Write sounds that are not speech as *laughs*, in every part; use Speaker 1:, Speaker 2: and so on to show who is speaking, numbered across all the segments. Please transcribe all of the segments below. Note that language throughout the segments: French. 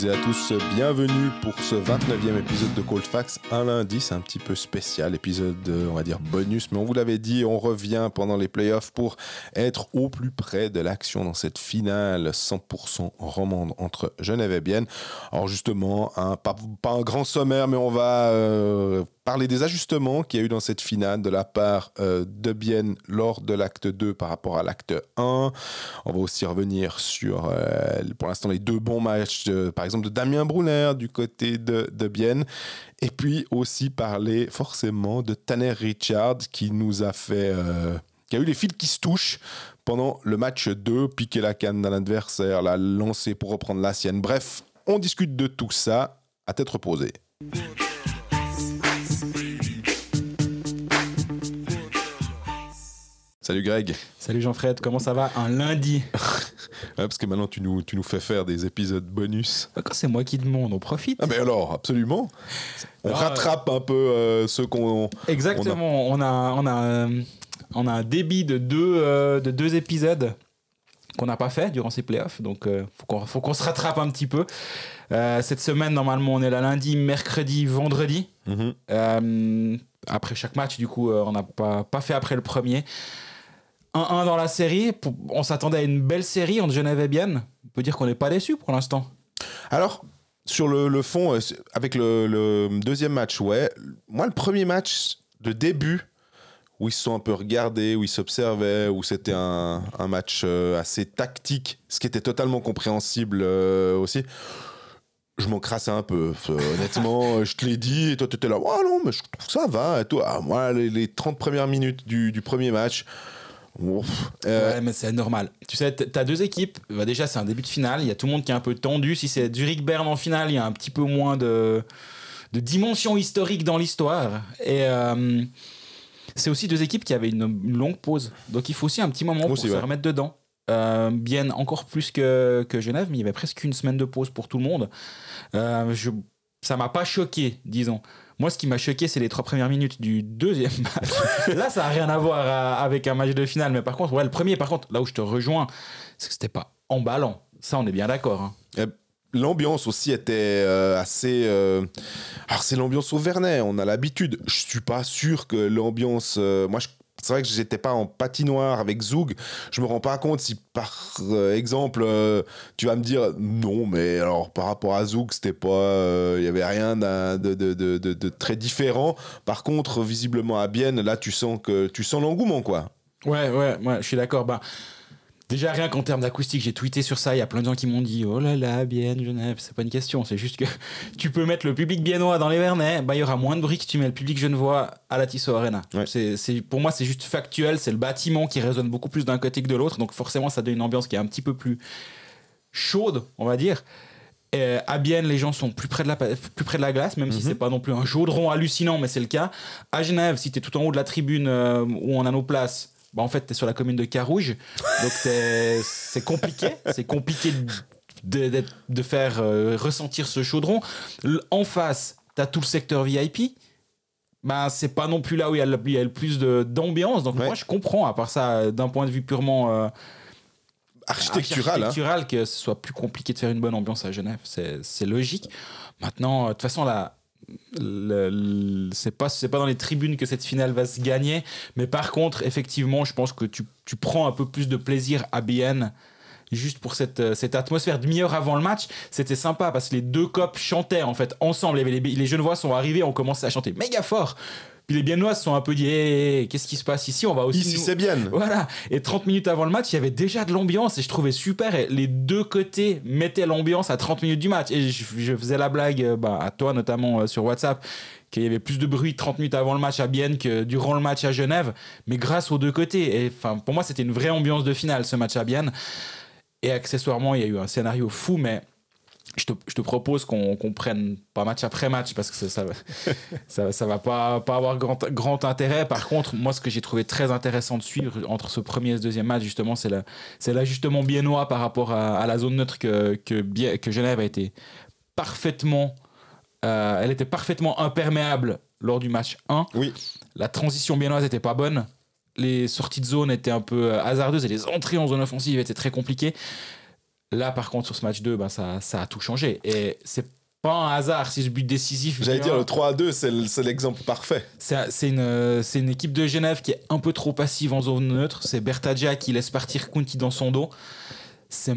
Speaker 1: toutes et à tous, bienvenue pour ce 29e épisode de Cold Facts. Un lundi, c'est un petit peu spécial, épisode, euh, on va dire bonus, mais on vous l'avait dit, on revient pendant les playoffs pour être au plus près de l'action dans cette finale 100% romande entre Genève et Bienne. Alors justement, pas un grand sommaire, mais on va euh, parler des ajustements qu'il y a eu dans cette finale de la part euh, de Bienne lors de l'acte 2 par rapport à l'acte 1. On va aussi revenir sur, euh, pour l'instant, les deux bons matchs, par exemple, de Damien Brunner du côté de, de Bienne. Et puis aussi parler forcément de Tanner Richard qui nous a fait... euh, qui a eu les fils qui se touchent pendant le match 2, piquer la canne d'un adversaire, la lancer pour reprendre la sienne. Bref, on discute de tout ça à tête reposée. Salut Greg.
Speaker 2: Salut Jean-Fred, comment ça va? Un lundi. *laughs*
Speaker 1: Ouais, parce que maintenant tu nous, tu nous fais faire des épisodes bonus.
Speaker 2: Quand c'est moi qui demande, on profite.
Speaker 1: Ah mais alors, absolument. On
Speaker 2: Ah,
Speaker 1: rattrape un peu euh, ceux qu'on...
Speaker 2: Exactement, on a, on, a, euh, on a un débit de deux, euh, de deux épisodes qu'on n'a pas fait durant ces playoffs, donc il faut qu'on faut qu'on se rattrape un petit peu. Euh, cette semaine, normalement, on est là lundi, mercredi, vendredi.
Speaker 1: Mhm.
Speaker 2: Euh, après chaque match, du coup, euh, on n'a pas, pas fait après le premier. 1-1 dans la série. On s'attendait à une belle série entre Genève et Bienne. On peut dire qu'on n'est pas déçu pour l'instant.
Speaker 1: Alors, sur le, le fond, euh, avec le, le deuxième match, ouais. Moi, le premier match de début, où ils se sont un peu regardés, où ils s'observaient, où c'était un, un match euh, assez tactique, ce qui était totalement compréhensible euh, aussi. Je m'en crassais un peu. Honnêtement, *laughs* je te l'ai dit, et toi, tu étais là, oh non, mais je trouve ça va. Et toi, ah, moi, les, les 30 premières minutes du, du premier match, ouf, euh,
Speaker 2: Ouais, mais c'est normal. Tu sais, t'as deux équipes. Bah, déjà, c'est un début de finale. Il y a tout le monde qui est un peu tendu. Si c'est Zurich Bern en finale, il y a un petit peu moins de, de dimension historique dans l'histoire. Et euh, c'est aussi deux équipes qui avaient une, une longue pause. Donc il faut aussi un petit moment pour
Speaker 1: Aussi,
Speaker 2: se
Speaker 1: ouais.
Speaker 2: remettre dedans. Euh, Bienne encore plus que, que Genève, mais il y avait presque une semaine de pause pour tout le monde. Euh, je, ça m'a pas choqué, disons. Moi, ce qui m'a choqué, c'est les trois premières minutes du deuxième *laughs* match. Là, ça n'a rien à voir euh, avec un match de finale. Mais par contre, ouais, le premier, par contre, là où je te rejoins, c'est que c'était pas emballant. Ça, on est bien d'accord. hein.
Speaker 1: L'ambiance aussi était euh, assez. euh, Alors, c'est l'ambiance au Vernet, on a l'habitude. Je suis pas sûr que l'ambiance. Moi, je- c'est vrai que j'étais pas en patinoire avec Zoug. Je me rends pas compte si, par euh, exemple, euh, tu vas me dire non, mais alors par rapport à Zoug, c'était pas. euh, Il y avait rien de, de, de- de très différent. Par contre, visiblement à Bienne, là, tu sens que tu sens l'engouement, quoi.
Speaker 2: Ouais, ouais, ouais, je suis d'accord. Bah, déjà, rien qu'en termes d'acoustique, j'ai tweeté sur ça. Il y a plein de gens qui m'ont dit Oh là là, Bienne, Genève. C'est pas une question. C'est juste que *laughs* tu peux mettre le public biennois dans les Vernets. Bah, il y aura moins de bruit que tu mets le public genevois à la Tissot Arena.
Speaker 1: Ouais.
Speaker 2: C'est, pour moi, c'est juste factuel. C'est le bâtiment qui résonne beaucoup plus d'un côté que de l'autre. Donc, forcément, ça donne une ambiance qui est un petit peu plus chaude, on va dire. Et à Bienne, les gens sont plus près de la, plus près de la glace, même si c'est pas non plus un chaudron hallucinant, mais c'est le cas. À Genève, si tu es tout en haut de la tribune euh, où on a nos places, bah en fait, tu es sur la commune de Carouge. Donc, c'est compliqué. C'est compliqué de, de faire euh, ressentir ce chaudron. En face, tu as tout le secteur VIP. Bah, c'est pas non plus là où il y a le, il y a le plus d'ambiance. Donc,
Speaker 1: Ouais.
Speaker 2: moi, je comprends, à part ça, d'un point de vue purement. euh,
Speaker 1: Architectural, hein.
Speaker 2: architectural que ce soit plus compliqué de faire une bonne ambiance à Genève. C'est logique. Maintenant, euh, de toute façon, le- c'est pas c'est pas dans les tribunes que cette finale va se gagner mais par contre effectivement je pense que tu, tu prends un peu plus de plaisir à Bienne juste pour cette, euh, cette atmosphère. Demi-heure avant le match c'était sympa parce que les deux copes chantaient en fait ensemble. Avait les, les Genevois sont arrivés ont commencé à chanter méga fort puis les Biennois se sont un peu dit Hey, qu'est-ce qui se passe ici? On va aussi
Speaker 1: Ici,
Speaker 2: nous-
Speaker 1: c'est bien.
Speaker 2: voilà. Et 30 minutes avant le match, il y avait déjà de l'ambiance et je trouvais super. Et les deux côtés mettaient l'ambiance à 30 minutes du match. Et je, je faisais la blague euh, bah, à toi, notamment euh, sur WhatsApp, qu'il y avait plus de bruit 30 minutes avant le match à Bienne que durant le match à Genève. Mais grâce aux deux côtés. Et enfin, pour moi, c'était une vraie ambiance de finale, ce match à Bienne. Et accessoirement, il y a eu un scénario fou, mais. Je te, je te propose qu'on prenne pas match après match parce que ça, ça, va- *laughs* ça, ça va pas, pas avoir grand, grand intérêt. Par contre, moi, ce que j'ai trouvé très intéressant de suivre entre ce premier et ce deuxième match, justement, c'est la- c'est l'ajustement biennois par rapport à, à la zone neutre que, que, Bien- que Genève a été parfaitement. euh, elle était parfaitement imperméable lors du match 1.
Speaker 1: Oui.
Speaker 2: La transition biennoise n'était pas bonne. Les sorties de zone étaient un peu euh, hasardeuses et les entrées en zone offensive étaient très compliquées. Là, par contre, sur ce match 2, ben, ça, ça a tout changé. Et c'est pas un hasard si ce but décisif.
Speaker 1: J'allais dire le 3 à 2, c'est le- c'est l'exemple parfait.
Speaker 2: C'est une, c'est une équipe de Genève qui est un peu trop passive en zone neutre. C'est Bertagia qui laisse partir Kunti dans son dos. C'est-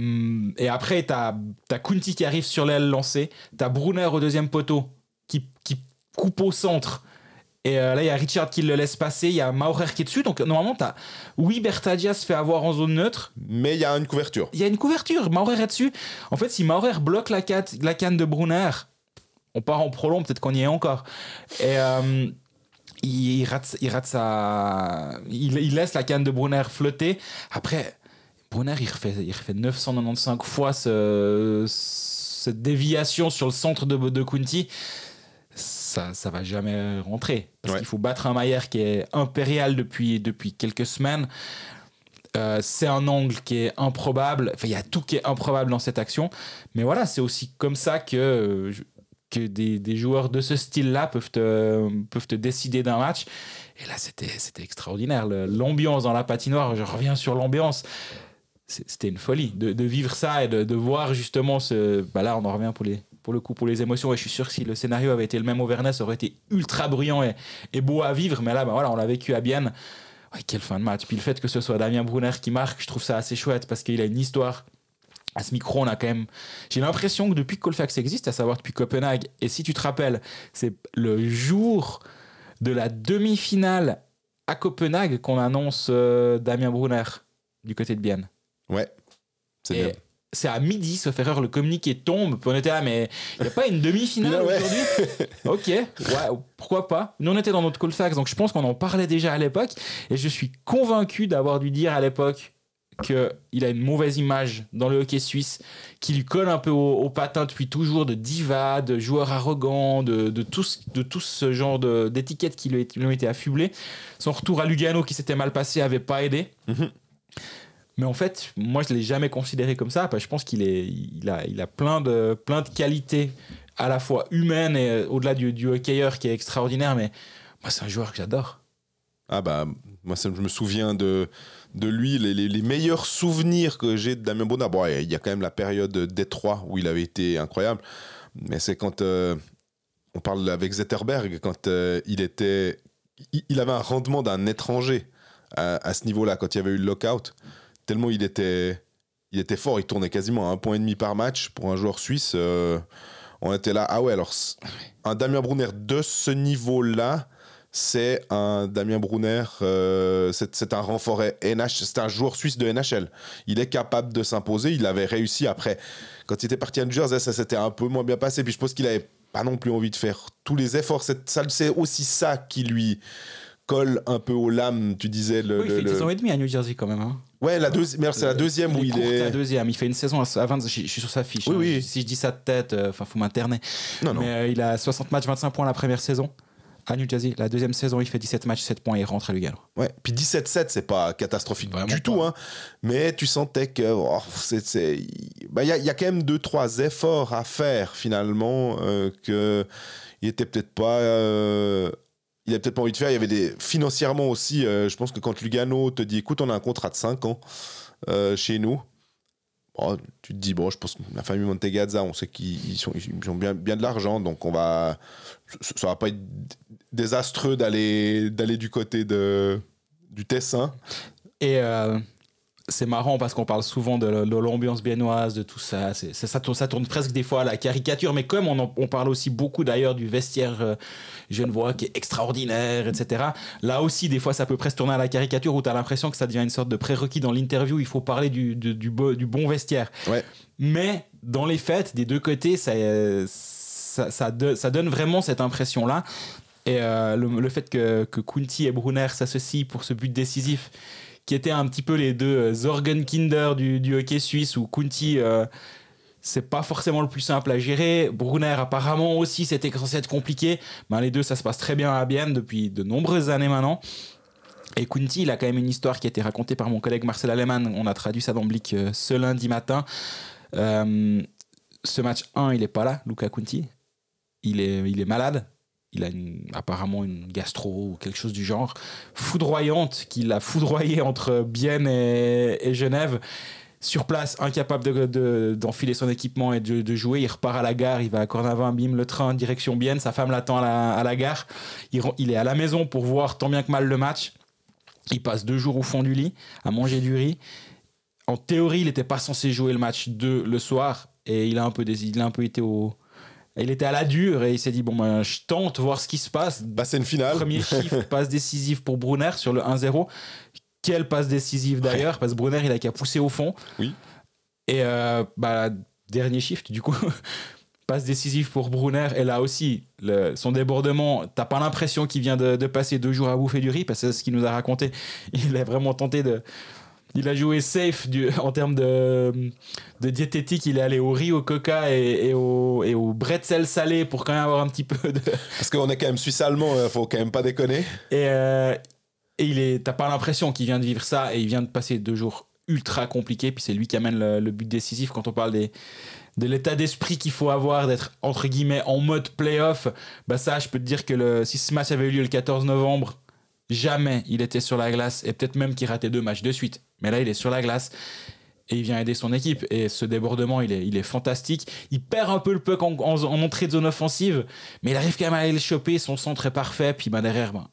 Speaker 2: Et après, t'as as Kunti qui arrive sur l'aile lancée. T'as Brunner au deuxième poteau qui, qui coupe au centre. Et euh, là, il y a Richard qui le laisse passer. Il y a Maurer qui est dessus. Donc, normalement, t'as. Oui, Bertagia se fait avoir en zone neutre.
Speaker 1: Mais il y a une couverture.
Speaker 2: Il y a une couverture. Maurer est dessus. En fait, si Maurer bloque la, cat- la canne de Brunner, on part en prolong, peut-être qu'on y est encore. Et euh, il, il rate, il rate sa. Il, il laisse la canne de Brunner flotter. Après, Brunner, il refait, il refait 995 fois ce- cette déviation sur le centre de, de Kunti. Ça, ça va jamais rentrer. Parce
Speaker 1: Ouais.
Speaker 2: qu'il faut battre un Maillard qui est impérial depuis, depuis quelques semaines. Euh, c'est un angle qui est improbable. Enfin, il y a tout qui est improbable dans cette action. Mais voilà, c'est aussi comme ça que, euh, que des, des joueurs de ce style-là peuvent te, peuvent te décider d'un match. Et là, c'était c'était extraordinaire. L'ambiance dans la patinoire, je reviens sur l'ambiance. C'était une folie de, de vivre ça et de, de voir justement ce. Bah là, on en revient pour, les, pour le coup pour les émotions. Et je suis sûr que si le scénario avait été le même au Vernet, ça aurait été ultra bruyant et, et beau à vivre. Mais là, bah voilà, on l'a vécu à Bienne. Ouais, quelle fin de match. Puis le fait que ce soit Damien Brunner qui marque, je trouve ça assez chouette parce qu'il a une histoire. À ce micro, on a quand même. J'ai l'impression que depuis que Colfax existe, à savoir depuis Copenhague, et si tu te rappelles, c'est le jour de la demi-finale à Copenhague qu'on annonce euh, Damien Brunner du côté de Bienne.
Speaker 1: Ouais. C'est bien.
Speaker 2: C'est à midi, sauf erreur, le communiqué tombe. Puis on était là, mais il n'y a pas une demi-finale aujourd'hui *laughs* Ok, ouais, pourquoi pas Nous, on était dans notre Colfax, donc je pense qu'on en parlait déjà à l'époque. Et je suis convaincu d'avoir dû dire à l'époque qu'il a une mauvaise image dans le hockey suisse, qui lui colle un peu au, au patin depuis toujours, de diva, de joueur arrogant, de, de, tout, ce- de tout ce genre d'étiquettes qui lui, ont été affublées. Son retour à Lugano, qui s'était mal passé, avait pas aidé.
Speaker 1: Mhm.
Speaker 2: Mais en fait, moi, je ne l'ai jamais considéré comme ça. Je pense qu'il est, il a, il a plein, de, plein de qualités, à la fois humaines et euh, au-delà du, du hockeyeur qui est extraordinaire. Mais moi, c'est un joueur que j'adore.
Speaker 1: Ah bah, moi, je me souviens de, de lui, les, les- meilleurs souvenirs que j'ai de Damien Brunner. Bon, il y a quand même la période Détroit où il avait été incroyable, mais c'est quand euh, on parle avec Zetterberg, quand euh, il était. Il, avait un rendement d'un étranger à ce niveau-là, quand il y avait eu le lockout, tellement il était, il était fort, il tournait quasiment à un point et demi par match pour un joueur suisse. euh, on était là, ah ouais, alors un Damien Brunner de ce niveau-là, c'est un Damien Brunner, euh, c'est un renfort NH, c'est un joueur suisse de NHL. Il est capable de s'imposer. Il avait réussi après. Quand il était parti à New Jersey, ça s'était un peu moins bien passé. Puis je pense qu'il avait pas non plus envie de faire tous les efforts. C'est aussi ça qui lui colle un peu aux lames. Tu disais le.
Speaker 2: Oui, il
Speaker 1: le-
Speaker 2: fait
Speaker 1: le-
Speaker 2: saison et demie à New Jersey quand même. hein.
Speaker 1: Ouais, la deuxième. C'est la deuxième où
Speaker 2: il est la deuxième. Il fait une saison à 20. Je suis sur sa fiche.
Speaker 1: Oui,
Speaker 2: hein.
Speaker 1: oui.
Speaker 2: Si je dis ça de tête, euh, enfin, faut m'interner.
Speaker 1: Non, non.
Speaker 2: Mais euh, il a 60 matchs, 25 points la première saison à New Jersey. La deuxième saison, il fait 17 matchs, 7 points et il rentre à Lugano.
Speaker 1: Ouais. Puis 17-7, c'est pas catastrophique
Speaker 2: Vraiment
Speaker 1: du
Speaker 2: pas.
Speaker 1: tout, hein. Mais tu sentais que oh, c'est, bah, il y, a, il y a quand même deux trois efforts à faire finalement euh, que il était peut-être pas. euh, il avait peut-être pas envie de faire. Il y avait des financièrement aussi. euh, je pense que quand Lugano te dit, écoute, on a un contrat de 5 ans euh, chez nous. tu te dis, bon, je pense que la famille Montegazza, on sait qu'ils ils sont, ont bien, de l'argent, donc on va. Ça, ça va pas être désastreux d'aller d'aller du côté de, du Tessin.
Speaker 2: Et euh, c'est marrant parce qu'on parle souvent de, de l'ambiance biennoise, de tout ça. C'est, ça, tourne, ça tourne presque des fois à la caricature, mais comme on, en- on parle aussi beaucoup d'ailleurs du vestiaire euh, genevois qui est extraordinaire, etc. Là aussi, des fois, ça peut presque tourner à la caricature où tu as l'impression que ça devient une sorte de prérequis dans l'interview. Il faut parler du, de- du, beau- du bon vestiaire.
Speaker 1: Ouais.
Speaker 2: Mais dans les fêtes, des deux côtés, ça, ça, ça, do- ça donne vraiment cette impression-là. Et euh, le, le fait que, que Kunti et Brunner s'associent pour ce but décisif, qui étaient un petit peu les deux euh, Zorgenkinder du, du hockey suisse, où Kunti, euh, c'est pas forcément le plus simple à gérer. Brunner, apparemment aussi, c'était censé être compliqué. Ben, les deux, ça se passe très bien à Bienne depuis de nombreuses années maintenant. Et Kunti, il a quand même une histoire qui a été racontée par mon collègue Marcel Alemann. On a traduit ça dans Blick euh, ce lundi matin. Ce match 1, il est pas là, Luca Kunti. Il est, il est malade. Il a apparemment une gastro ou quelque chose du genre. Foudroyante, qu'il a foudroyé entre Bienne et, Genève. sur place, incapable d'enfiler de, son équipement et de, jouer. Il repart à la gare, il va à Cornavin, bim, le train, direction Bienne. Sa femme l'attend à la, la, gare. Il, il, est à la maison pour voir tant bien que mal le match. Il passe deux jours au fond du lit à manger du riz. En théorie, il n'était pas censé jouer le match 2 le soir et il a un peu, il a un peu été au. Il était à la dure et il s'est dit bon ben, je tente voir ce qui se passe.
Speaker 1: Bah, c'est une finale.
Speaker 2: Premier *laughs* chiffre passe décisif pour Brunner sur le 1-0. Quelle passe décisive d'ailleurs, parce que Brunner, il a qu'à pousser au fond.
Speaker 1: Oui.
Speaker 2: Et euh, bah, dernier shift, du coup, *laughs* passe décisive pour Brunner. Et là aussi, le, son débordement, t'as pas l'impression qu'il vient de, de, passer deux jours à bouffer du riz, parce que c'est ce qu'il nous a raconté. *laughs* Il a vraiment tenté de. Il a joué safe du, en termes de, de diététique. Il est allé au riz, au coca et, et, au, et au bretzel salé pour quand même avoir un petit peu de. *laughs*
Speaker 1: Parce qu'on est quand même suisse-allemand, il faut quand même pas déconner.
Speaker 2: Et, euh, et il est, t'as pas l'impression qu'il vient de vivre ça et il vient de passer deux jours ultra compliqués. Puis c'est lui qui amène le, le, but décisif quand on parle des, de l'état d'esprit qu'il faut avoir, d'être entre guillemets en mode playoff. Bah ça, je peux te dire que le, si ce match avait eu lieu le 14 novembre, jamais il était sur la glace et peut-être même qu'il ratait deux matchs de suite. Mais là, il est sur la glace et il vient aider son équipe. Et ce débordement, il est, il est fantastique. Il perd un peu le puck en, en, en entrée de zone offensive, mais il arrive quand même à aller le choper. Son centre est parfait. Puis bah, derrière, bah,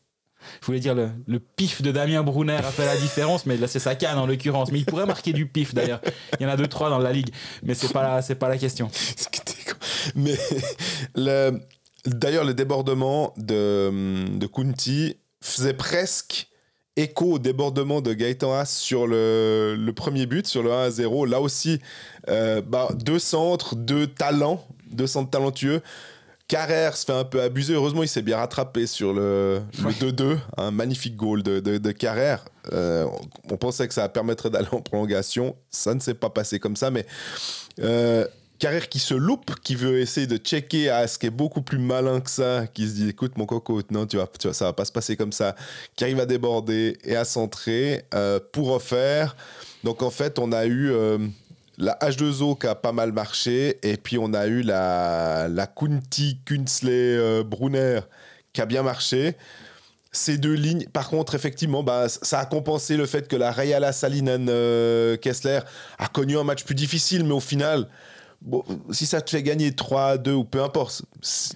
Speaker 2: je voulais dire le, pif de Damien Brunner a fait la différence, mais là c'est sa canne en l'occurrence. Mais il pourrait marquer du pif d'ailleurs. Il y en a deux trois dans la ligue, mais c'est pas pas la question.
Speaker 1: Mais le, d'ailleurs le débordement de de Kunti faisait presque écho au débordement de Gaëtan Haas sur le, le, premier but, sur le 1 à 0. Là aussi, euh, bah, deux centres, deux talents, deux centres talentueux. Carrère se fait un peu abuser. Heureusement, il s'est bien rattrapé sur le 2-2. Un magnifique goal de, de, de Carrère. Euh, on pensait que ça permettrait d'aller en prolongation. Ça ne s'est pas passé comme ça, mais. Euh, Carrère qui se loupe, qui veut essayer de checker à ce qui est beaucoup plus malin que ça, qui se dit écoute mon coco, non tu vas, tu ça va pas se passer comme ça, qui arrive à déborder et à centrer euh, pour refaire. Donc en fait on a eu euh, la H2O qui a pas mal marché, et puis on a eu la, la Kunti, Kunsley, euh, Brunner qui a bien marché. Ces deux lignes, par contre, effectivement, bah, ça a compensé le fait que la Rayala Salinen Kessler a connu un match plus difficile, mais au final, bon, si ça te fait gagner 3 2 ou peu importe,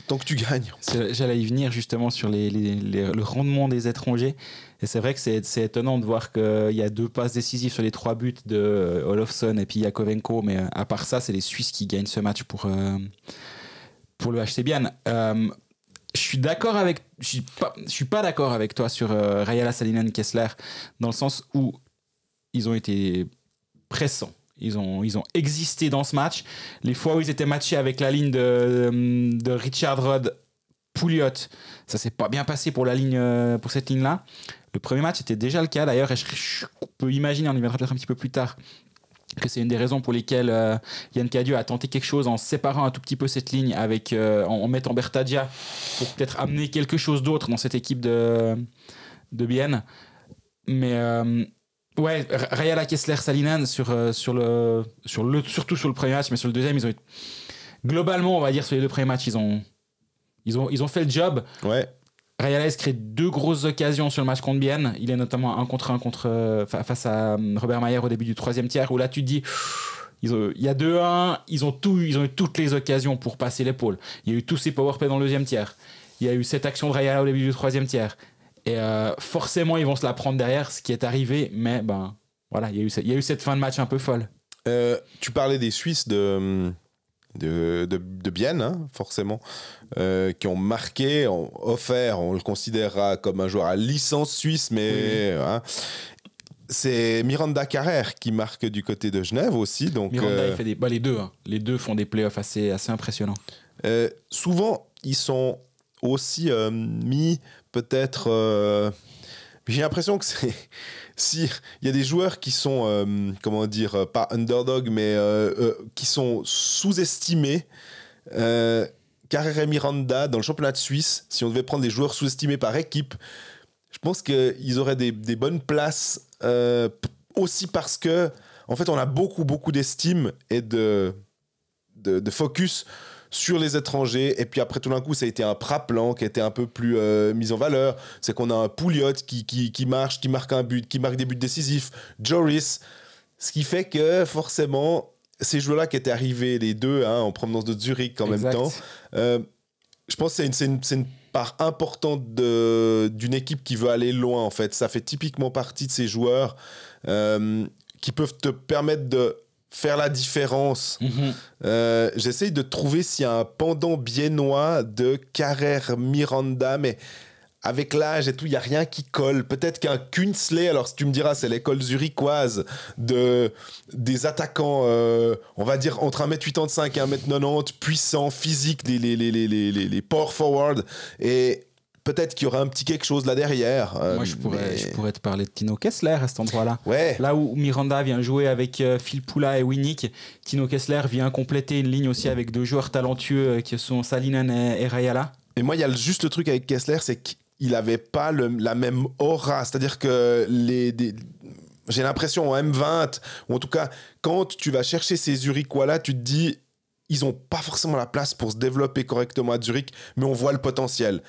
Speaker 1: tant que tu gagnes.
Speaker 2: J'allais y venir justement sur le rendement des étrangers. Et c'est vrai que c'est étonnant de voir qu'il y a deux passes décisives sur les trois buts de Olofsson et puis Yakovenko. Mais à part ça, c'est les Suisses qui gagnent ce match pour, euh, pour le HC. Euh, je suis d'accord avec. Je suis pas, pas d'accord avec toi sur euh, Rayala Salinen Kessler, dans le sens où ils ont été pressants. Ils ont, ils ont existé dans ce match. Les fois où ils étaient matchés avec la ligne de, de Richard Rod Pouliot, ça s'est pas bien passé pour la ligne pour cette ligne là. Le premier match était déjà le cas d'ailleurs et je, je, peux imaginer, on y viendra peut-être un petit peu plus tard, que c'est une des raisons pour lesquelles euh, Yann Cadieux a tenté quelque chose en séparant un tout petit peu cette ligne avec euh, en, en, mettant Bertadia pour peut-être amener quelque chose d'autre dans cette équipe de de Bienne. Mais euh, ouais, Rayala Kessler Salinan sur sur le sur le surtout sur le premier match, mais sur le deuxième ils ont globalement on va dire sur les deux premiers matchs ils ont ils ont ils ont fait le job.
Speaker 1: Ouais.
Speaker 2: Rayales crée deux grosses occasions sur le match contre Bienne. Il est notamment un contre un contre, euh, face à Robert Mayer au début du troisième tiers, où là tu te dis, il y a 2-1, ils, ont tout, ils ont eu toutes les occasions pour passer l'épaule. Il y a eu tous ces powerplays dans le deuxième tiers. Il y a eu cette action de Rayala au début du troisième tiers. Et euh, forcément, ils vont se la prendre derrière, ce qui est arrivé, mais ben voilà, il y a eu, il y a eu cette fin de match un peu folle.
Speaker 1: Euh, tu parlais des Suisses de de, de, de Bienne, hein, forcément, euh, qui ont marqué, ont offert, on le considérera comme un joueur à licence suisse, mais oui. hein, c'est Miranda Carrère qui marque du côté de Genève aussi. Donc,
Speaker 2: Miranda, il fait des, bah, les deux, hein, les deux font des playoffs assez, assez impressionnants.
Speaker 1: Souvent, ils sont aussi euh, mis peut-être. euh, j'ai l'impression que c'est *laughs* si il y a des joueurs qui sont euh, comment dire euh, pas underdog mais qui sont sous-estimés et Miranda dans le championnat de Suisse si on devait prendre des joueurs sous-estimés par équipe je pense qu'ils auraient des, bonnes places aussi parce que en fait on a beaucoup beaucoup d'estime et de, de focus sur les étrangers. Et puis après, tout d'un coup, ça a été un Praplan qui a été un peu plus euh, mis en valeur. C'est qu'on a un Pouliot qui, qui, qui, marche, qui marque un but, qui marque des buts décisifs. Joris. Ce qui fait que forcément, ces joueurs-là qui étaient arrivés, les deux, hein, en provenance de Zurich en
Speaker 2: Exact.
Speaker 1: même temps, euh, je pense que c'est une, c'est une- c'est une part importante de- d'une équipe qui veut aller loin, en fait. Ça fait typiquement partie de ces joueurs euh, qui peuvent te permettre de faire la différence.
Speaker 2: Mhm.
Speaker 1: Euh, J'essaye de trouver s'il y a un pendant biennois de Carrère Miranda, mais avec l'âge et tout, il n'y a rien qui colle. Peut-être qu'un Künzle, alors si tu me diras, c'est l'école zurichoise de, des attaquants, euh, on va dire entre 1m85 et 1m90, puissants, physiques, les, les, les, les, les, les- les power forward. Et peut-être qu'il y aura un petit quelque chose là derrière. euh,
Speaker 2: Moi, je pourrais,
Speaker 1: mais-
Speaker 2: je pourrais te parler de Tino Kessler à cet endroit-là.
Speaker 1: Ouais.
Speaker 2: Là où Miranda vient jouer avec euh, Phil Poula et Winnick, Tino Kessler vient compléter une ligne aussi avec deux joueurs talentueux euh, qui sont Salinen et, et Rayala.
Speaker 1: Et moi, il y a juste le truc avec Kessler, c'est qu'il n'avait pas le- la même aura. C'est-à-dire que les, des- j'ai l'impression en M20, ou en tout cas, quand tu vas chercher ces Zurichois-là, tu te dis, ils n'ont pas forcément la place pour se développer correctement à Zurich, mais on voit le potentiel.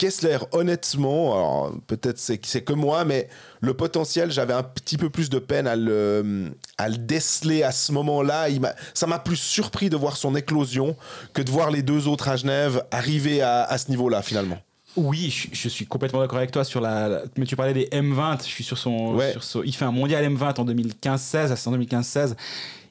Speaker 1: Kessler, honnêtement, peut-être c'est c'est que moi, mais le potentiel, j'avais un petit peu plus de peine à le, à le déceler à ce moment-là. Il m'a- Ça m'a plus surpris de voir son éclosion que de voir les deux autres à Genève arriver à, à ce niveau-là, finalement.
Speaker 2: Oui, je, je suis complètement d'accord avec toi sur la, la- Mais tu parlais des M20, je suis sur son.
Speaker 1: Ouais.
Speaker 2: sur son- il fait un mondial M20 en 2015-16, c'est en 2015-16.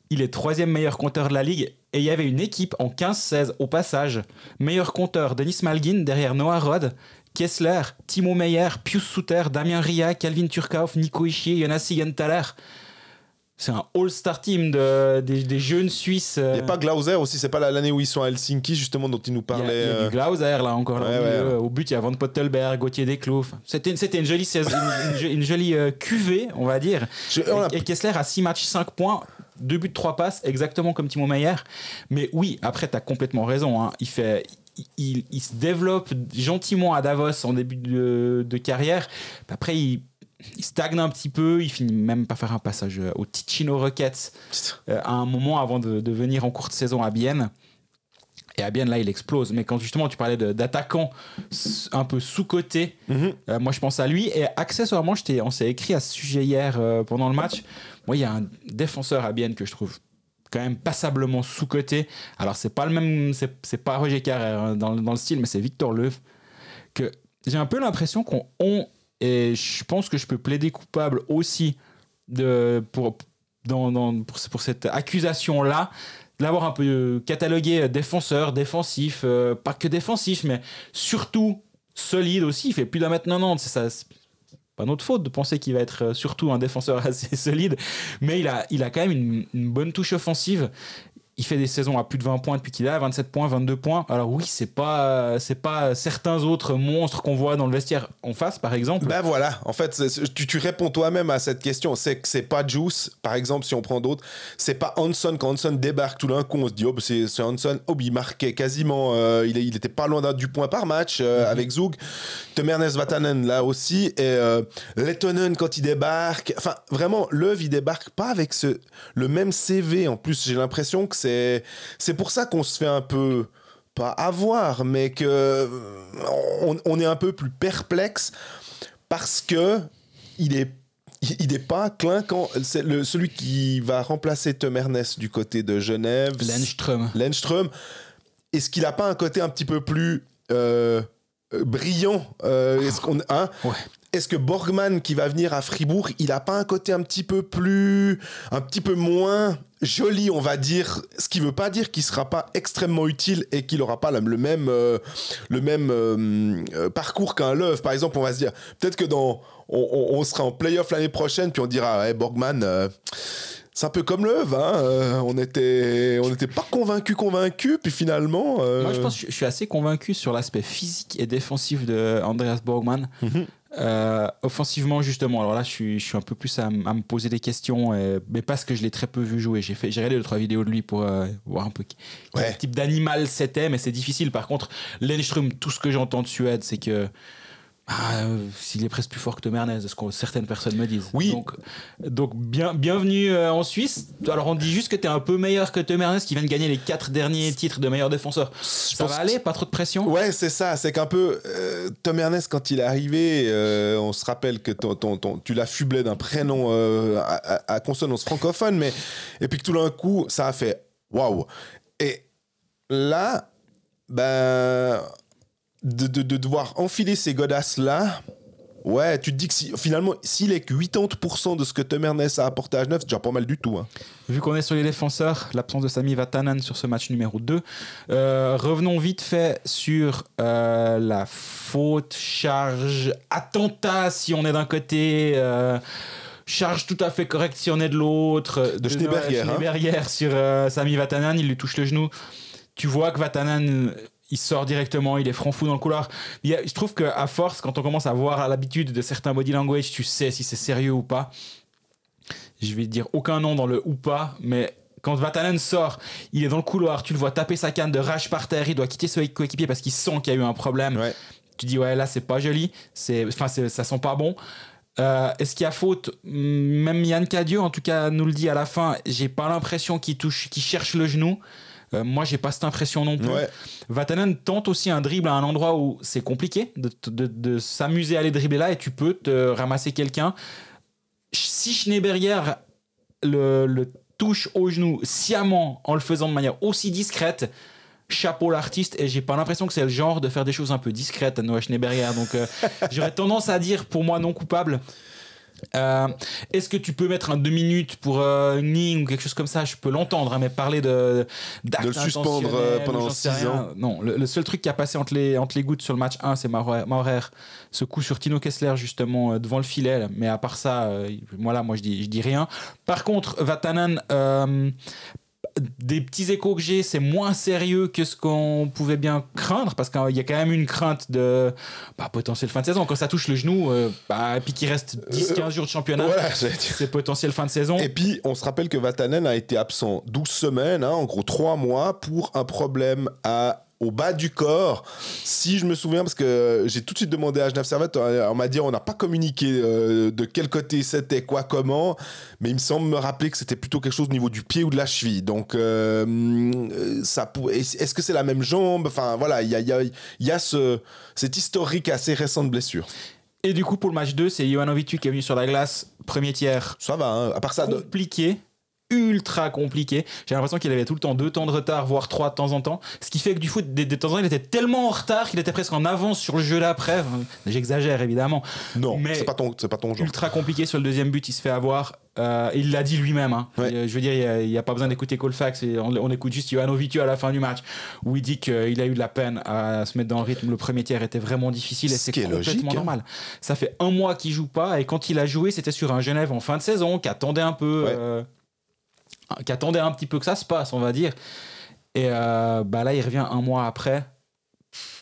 Speaker 2: Il est troisième meilleur compteur de la ligue. Et il y avait une équipe en 15-16 au passage. Meilleur compteur, Denis Malgin, derrière Noah Rod, Kessler, Timo Meyer, Pius Souter, Damien Ria, Calvin Turkauf, Nico Ischier, Jonas Sigenthaler. C'est un all-star team de, des, des jeunes Suisses.
Speaker 1: Il
Speaker 2: euh,
Speaker 1: n'y a pas Glauser aussi, c'est pas l'année où ils sont à Helsinki, justement, dont il nous
Speaker 2: il y a-
Speaker 1: parlait.
Speaker 2: il y a,
Speaker 1: euh,
Speaker 2: du Glauser là encore. là,
Speaker 1: Ouais,
Speaker 2: au,
Speaker 1: ouais.
Speaker 2: milieu. Au but, il y a Van Pottelberg, Gauthier Desclos. Enfin, C'était, une jolie, saison- une, une jo- une jolie euh, cuvée, on va dire.
Speaker 1: je- on a-
Speaker 2: Et, et Kessler a 6 matchs, 5 points, 2 buts, 3 passes, exactement comme Timo Meyer. Mais oui, après, tu as complètement raison. hein. Il, fait, il, se développe gentiment à Davos en début de, de carrière. Après, il, il stagne un petit peu. Il finit même par faire un passage euh, au Ticino Rockets euh, à un moment avant de, de venir en courte saison à Bienne. Et à Bienne, là, il explose. Mais quand justement tu parlais s- un peu sous-cotés,
Speaker 1: Mhm.
Speaker 2: euh, moi je pense à lui. Et accessoirement, on s'est écrit à ce sujet hier euh, pendant le match. Moi, il y a un défenseur à Bienne que je trouve quand même passablement sous-coté. Alors, c'est pas le même, c'est pas Roger Carrère hein, dans, le style, mais c'est Victor Leuf. Que j'ai un peu l'impression qu'on. on- et je pense que je peux plaider coupable aussi de, pour, dans, pour, cette accusation-là, l'avoir un peu euh, catalogué défenseur, défensif, euh, pas que défensif, mais surtout solide aussi. Il fait plus d'un mètre 90, c'est ça. Pas notre faute de penser qu'il va être euh, surtout un défenseur *laughs* assez solide, mais il a, quand même une bonne touche offensive. Il fait des saisons à plus de 20 points depuis qu'il est là, 27 points, 22 points. Alors oui, c'est pas c'est pas certains autres monstres qu'on voit dans le vestiaire en face, par exemple.
Speaker 1: Ben voilà, en fait, tu, tu réponds toi-même à cette question. C'est que c'est pas Juice, par exemple, si on prend d'autres. C'est pas Hanson. Quand Hanson débarque tout d'un coup, on se dit, oh, bah, c'est c'est Hanson. Oh, il marquait quasiment. euh, il, il était pas loin d'un du point par match euh, avec Zug. Temernes Vatanen, là aussi. Et euh, Lettonen, quand il débarque. Enfin, vraiment, Leuve, il débarque pas avec ce, le même CV. En plus, j'ai l'impression que c'est c'est pour ça qu'on se fait un peu pas avoir, mais que on, on est un peu plus perplexe parce que il est il n'est pas clinquant. C'est le, celui qui va remplacer Tom Ernest du côté de Genève.
Speaker 2: Lenström.
Speaker 1: Lenström. Est-ce qu'il n'a pas un côté un petit peu plus euh, euh, brillant euh, Est-ce qu'on hein?
Speaker 2: Ouais.
Speaker 1: Est-ce que Borgman qui va venir à Fribourg, il n'a pas un côté un petit peu plus, un petit peu moins joli, on va dire, ce qui veut pas dire qu'il sera pas extrêmement utile et qu'il aura pas le même, euh, le même euh, euh, parcours qu'un Love. Par exemple, on va se dire, peut-être que dans, on, on- on sera en playoff l'année prochaine, puis on dira, ouais, Borgman, euh, c'est un peu comme Love, hein, euh, on était, on n'était pas convaincu, convaincu, puis finalement. euh,
Speaker 2: Moi, je pense que je suis assez convaincu sur l'aspect physique et défensif de Andreas Borgman.
Speaker 1: Mhm.
Speaker 2: Euh, offensivement, justement, alors là, je suis, je suis un peu plus à, à me poser des questions, euh, mais parce que je l'ai très peu vu jouer. J'ai fait, j'ai regardé deux trois vidéos de lui pour euh, voir un peu
Speaker 1: Ouais.
Speaker 2: quel type d'animal c'était, mais c'est difficile. Par contre, Lenström, tout ce que j'entends de Suède, c'est que Ah, euh, S'il est presque plus fort que Tom Ernest, ce que certaines personnes me disent.
Speaker 1: Oui.
Speaker 2: Donc, donc bien, bienvenue euh, en Suisse. Alors on dit juste que tu es un peu meilleur que Tom Ernest qui vient de gagner les quatre derniers titres de meilleur défenseur. Ça
Speaker 1: pense
Speaker 2: va aller Pas trop de pression?
Speaker 1: Ouais, c'est ça. C'est qu'un peu. euh, Tom Ernest, quand il est arrivé, euh, on se rappelle que ton, ton- ton- tu l'affublais d'un prénom euh, à, consonance francophone, mais. Et puis que tout d'un coup, ça a fait waouh. Et là, ben. De, de- de devoir enfiler ces godasses-là. Ouais, tu te dis que si, finalement, s'il est que 80% de ce que Tom Ernest a apporté à Genève, c'est déjà pas mal du tout. hein.
Speaker 2: Vu qu'on est sur les défenseurs, l'absence de Sami Vatanen sur ce match numéro 2. Euh, revenons vite fait sur euh, la faute, charge, attentat si on est d'un côté, euh, charge tout à fait correcte si on est de l'autre.
Speaker 1: De Schneeberger, hein.
Speaker 2: Sur Sami Vatanen, il lui touche le genou. Tu vois que Vatanen, il sort directement, il est franc fou dans le couloir. Il y a- je trouve qu'à force, quand on commence à voir l'habitude de certains body language, tu sais si c'est sérieux ou pas je vais dire aucun nom dans le ou pas, mais quand Vatanen sort, il est dans le couloir, tu le vois taper sa canne de rage par terre, il doit quitter son coéquipier parce qu'il sent qu'il y a eu un problème.
Speaker 1: Ouais.
Speaker 2: Tu dis ouais là c'est pas joli, c'est enfin c'est- ça sent pas bon. Euh, Est-ce qu'il y a faute? Même Yann Cadieux en tout cas nous le dit à la fin. J'ai pas l'impression qu'il touche, qu'il cherche le genou. Euh, moi j'ai pas cette impression non plus.
Speaker 1: Ouais.
Speaker 2: Vatanen tente aussi un dribble à un endroit où c'est compliqué de, de- de s'amuser à aller dribbler là et tu peux te ramasser quelqu'un. Si Schneeberger le, le touche au genou sciemment en le faisant de manière aussi discrète, chapeau l'artiste et j'ai pas l'impression que c'est le genre de faire des choses un peu discrètes à Noah Schneeberger. Donc euh, j'aurais tendance à dire pour moi non coupable. Euh, Est-ce que tu peux mettre un deux minutes pour euh, Ning ou quelque chose comme ça? Je peux l'entendre, hein, mais parler de
Speaker 1: De le suspendre, euh, pendant
Speaker 2: j'en sais
Speaker 1: six
Speaker 2: rien.
Speaker 1: ans.
Speaker 2: Non, le, le seul truc qui a passé entre les, entre les gouttes sur le match 1, c'est Maurer, Maurer, ce coup sur Tino Kessler justement euh, devant le filet. Mais à part ça, voilà, moi je dis, je dis rien. Par contre, Vatanen, des petits échos que j'ai, c'est moins sérieux que ce qu'on pouvait bien craindre parce qu'il y a quand même une crainte de bah, potentiel fin de saison. Quand ça touche le genou, euh, bah, et puis qu'il reste 10-15 jours de championnat,
Speaker 1: Voilà,
Speaker 2: c'est potentiel fin de saison.
Speaker 1: Et puis, on se rappelle que Vatanen a été absent 12 semaines, hein, en gros 3 mois, pour un problème à, au bas du corps. Si je me souviens, parce que j'ai tout de suite demandé à Genève Servette, on m'a dit on n'a pas communiqué euh, de quel côté c'était, quoi, comment, mais il me semble me rappeler que c'était plutôt quelque chose au niveau du pied ou de la cheville. Donc, euh, euh, ça est-ce que c'est la même jambe? Enfin, voilà, il y a, y a- y a ce, cet historique assez récent de blessure.
Speaker 2: Et du coup, pour le match 2, c'est Jovanovic qui est venu sur la glace, premier tiers
Speaker 1: Ça va, hein, à part ça. de-
Speaker 2: compliqué, ultra compliqué. J'ai l'impression qu'il avait tout le temps deux temps de retard, voire trois de temps en temps. Ce qui fait que du foot, des, des temps en temps, il était tellement en retard qu'il était presque en avance sur le jeu d'après. Enfin, J'exagère évidemment.
Speaker 1: Non,
Speaker 2: Mais-
Speaker 1: c'est pas ton, c'est pas ton genre.
Speaker 2: Ultra compliqué sur le deuxième but, il se fait avoir. Euh, il l'a dit lui-même. hein.
Speaker 1: Ouais.
Speaker 2: Euh, Je veux dire, il n'y a, pas besoin d'écouter Colfax. Et on, on écoute juste Jovanovic à la fin du match, où il dit qu'il a eu de la peine à se mettre dans le rythme. Le premier tiers était vraiment difficile et
Speaker 1: Ce
Speaker 2: c'est complètement
Speaker 1: logique, hein.
Speaker 2: normal. Ça fait un mois qu'il joue pas et quand il a joué, c'était sur un Genève en fin de saison qui attendait un peu,
Speaker 1: Ouais.
Speaker 2: euh, qui attendait un petit peu que ça se passe, on va dire. Et euh, bah là, il revient un mois après.